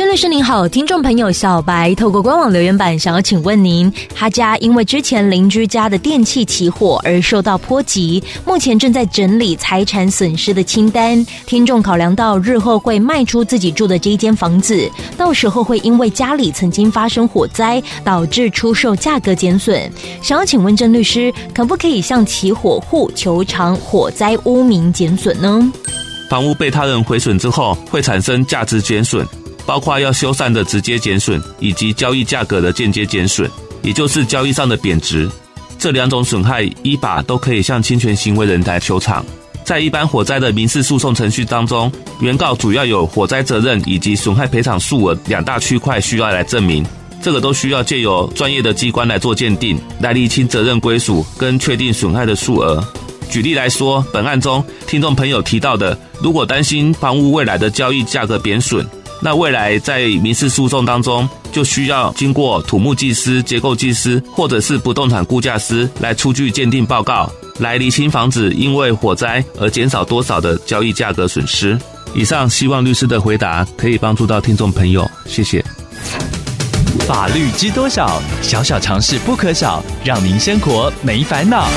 郑律师您好，听众朋友小白透过官网留言板想要请问您，他家因为之前邻居家的电器起火而受到波及，目前正在整理财产损失的清单。听众考量到日后会卖出自己住的这一间房子，到时候会因为家里曾经发生火灾，导致出售价格减损，想要请问郑律师，可不可以向起火户求偿火灾屋名减损呢？房屋被他人毁损之后，会产生价值减损。包括要修缮的直接减损，以及交易价格的间接减损，也就是交易上的贬值。这两种损害依法都可以向侵权行为人来求偿。在一般火灾的民事诉讼程序当中，原告主要有火灾责任以及损害赔偿数额两大区块需要来证明。这个都需要借由专业的机关来做鉴定，来厘清责任归属跟确定损害的数额。举例来说，本案中听众朋友提到的，如果担心房屋未来的交易价格贬损。那未来在民事诉讼当中，就需要经过土木技师、结构技师或者是不动产估价师来出具鉴定报告，来厘清房子因为火灾而减少多少的交易价格损失。以上希望律师的回答可以帮助到听众朋友，谢谢。法律知多少？小小常识不可少，让您生活没烦恼。